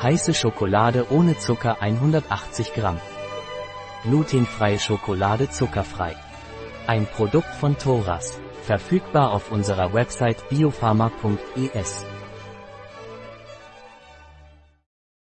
Heiße Schokolade ohne Zucker 180 Gramm. Glutenfreie Schokolade zuckerfrei. Ein Produkt von Thoras. Verfügbar auf unserer Website biopharma.es.